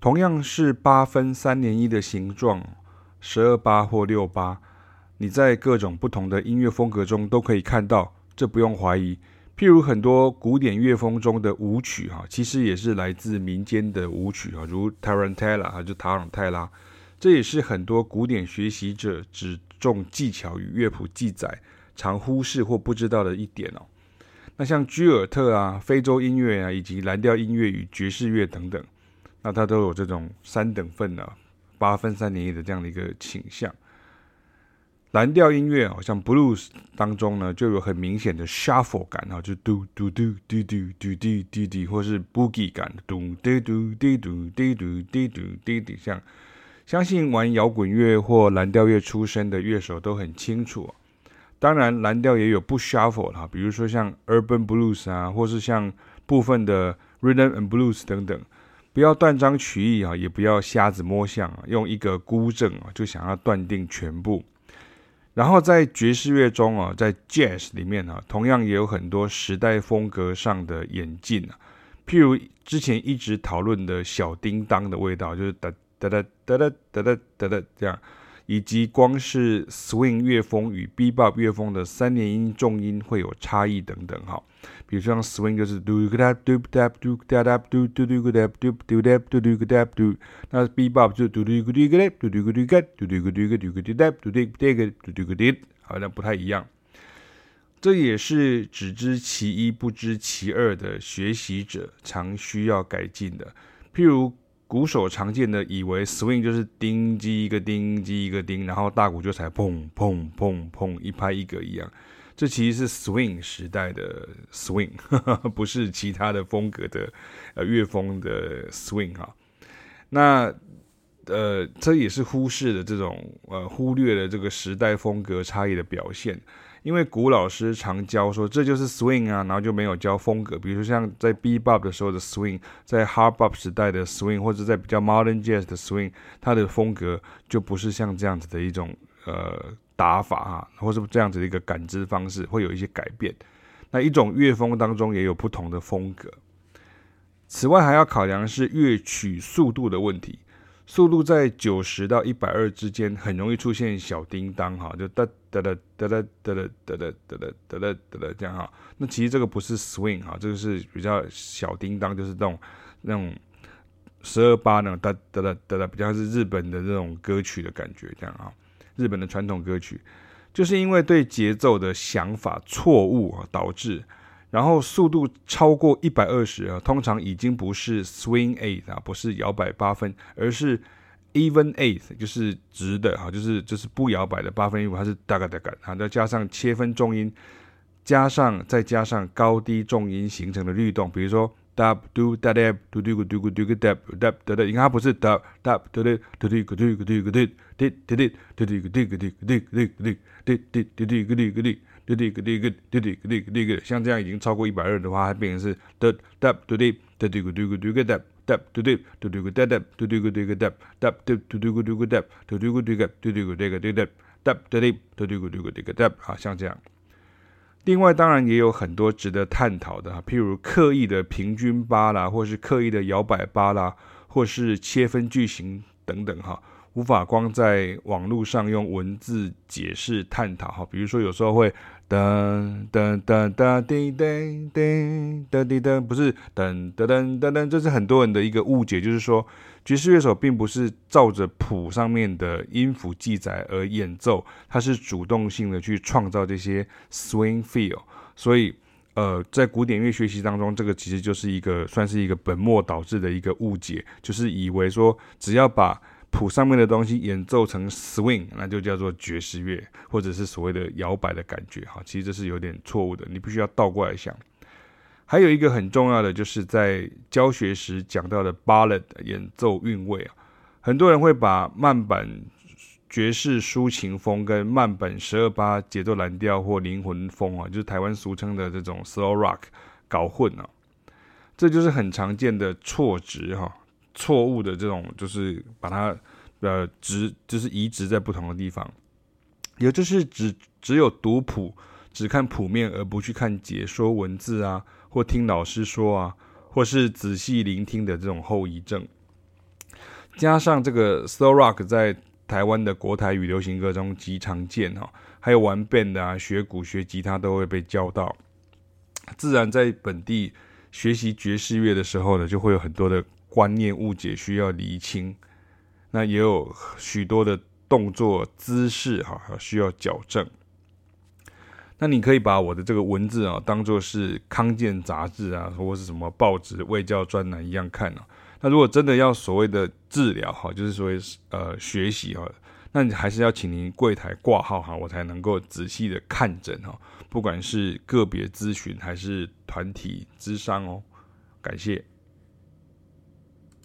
同样是八分三连音的形状，十二八或六八，你在各种不同的音乐风格中都可以看到，这不用怀疑。譬如很多古典乐风中的舞曲哈，其实也是来自民间的舞曲啊，如 Tarantella 就塔朗泰拉，这也是很多古典学习者只重技巧与乐谱记载，常忽视或不知道的一点哦。那像居尔特啊、非洲音乐啊，以及蓝调音乐与爵士乐等等，那它都有这种三等份的、啊、八分三连音的这样的一个倾向。蓝调音乐好像 blues 当中呢，就有很明显的 shuffle 感哈，就嘟嘟嘟嘟嘟嘟嘟嘟嘟，或是 boogie 感，嘟嘟嘟嘟嘟嘟嘟嘟嘟嘟嘟，像相信玩摇滚乐或蓝调乐出身的乐手都很清楚。当然，蓝调也有不 shuffle 哈，比如说像 urban blues 啊，或是像部分的 rhythm and blues 等等，不要断章取义啊，也不要瞎子摸象啊，用一个孤证啊就想要断定全部。然后在爵士乐中啊，在 Jazz 里面啊，同样也有很多时代风格上的演进啊。譬如之前一直讨论的小叮当的味道，就是哒哒哒哒哒哒哒哒哒这样，以及光是 Swing 乐风与 Bebop 乐风的三连音重音会有差异等等哈。比如说像 swing 就是 do ga da do da do da da do do do ga da do do da do do ga da do，那 bebop 就 do do ga do ga da do do ga do ga do do ga do ga do ga do da do do ga do do ga do，好像不太一样。这也是只知其一不知其二的学习者常需要改进的。譬如鼓手常见的以为 swing 就是叮击一个叮击一个叮，然后大鼓就才砰砰砰砰一拍一个一样。这其实是 swing 时代的 swing，呵 呵不是其他的风格的呃乐风的 swing 哈。那呃，这也是忽视了这种呃忽略了这个时代风格差异的表现。因为古老师常教说这就是 swing 啊，然后就没有教风格。比如说像在 bebop 的时候的 swing，在 hard bop 时代的 swing，或者在比较 modern jazz 的 swing，它的风格就不是像这样子的一种呃。打法啊，或是这样子的一个感知方式会有一些改变。那一种乐风当中也有不同的风格。此外，还要考量是乐曲速度的问题。速度在九十到一百二之间，很容易出现小叮当哈，就哒哒哒哒哒哒哒哒哒哒哒哒哒哒这样哈。那其实这个不是 swing 哈，这个是比较小叮当，就是那种那种十二八那种哒哒哒哒哒，比较是日本的这种歌曲的感觉这样啊。日本的传统歌曲，就是因为对节奏的想法错误啊，导致，然后速度超过一百二十啊，通常已经不是 swing eighth 啊，不是摇摆八分，而是 even eighth，就是直的哈，就是就是不摇摆的八分音符，它是哒嘎哒嘎啊，再加上切分重音，加上再加上高低重音形成的律动，比如说。哒嘟哒哒嘟嘟咕嘟咕嘟咕哒哒哒哒，你看它不是哒哒嘟嘟嘟嘟咕嘟咕嘟咕嘟滴滴滴嘟嘟咕嘟咕嘟咕嘟咕嘟咕嘟滴滴嘟嘟嘟咕嘟嘟嘟嘟咕嘟嘟咕嘟咕嘟，像这样已经超过一百二的话，它变成是哒哒嘟嘟嘟嘟咕嘟咕嘟咕哒哒嘟嘟嘟嘟咕哒哒嘟嘟咕嘟咕哒哒嘟嘟嘟咕嘟咕哒嘟嘟咕嘟咕嘟嘟咕嘟咕嘟哒哒嘟嘟嘟咕嘟咕嘟咕哒，好像这样。另外，当然也有很多值得探讨的，譬如刻意的平均八啦，或是刻意的摇摆八啦，或是切分句型等等哈，无法光在网络上用文字解释探讨哈。比如说，有时候会噔噔噔噔滴噔噔噔滴噔，不是噔噔噔噔噔，这是很多人的一个误解，就是说。爵士乐手并不是照着谱上面的音符记载而演奏，他是主动性的去创造这些 swing feel。所以，呃，在古典乐学习当中，这个其实就是一个算是一个本末倒置的一个误解，就是以为说只要把谱上面的东西演奏成 swing，那就叫做爵士乐，或者是所谓的摇摆的感觉。哈，其实这是有点错误的，你必须要倒过来想。还有一个很重要的，就是在教学时讲到的 ballad 演奏韵味啊，很多人会把慢板爵士抒情风跟慢板十二八节奏蓝调或灵魂风啊，就是台湾俗称的这种 slow rock 搞混了，这就是很常见的错值哈，错误的这种就是把它呃植就是移植在不同的地方，也就是只只有读谱，只看谱面而不去看解说文字啊。或听老师说啊，或是仔细聆听的这种后遗症。加上这个 slow rock 在台湾的国台语流行歌中极常见哈，还有玩 band 啊、学鼓、学吉他都会被教到，自然在本地学习爵士乐的时候呢，就会有很多的观念误解需要厘清，那也有许多的动作姿势哈需要矫正。那你可以把我的这个文字啊当做是康健杂志啊，或是什么报纸卫教专栏一样看啊。那如果真的要所谓的治疗哈，就是所谓呃学习哈，那你还是要请您柜台挂号哈，我才能够仔细的看诊哈，不管是个别咨询还是团体咨商哦，感谢。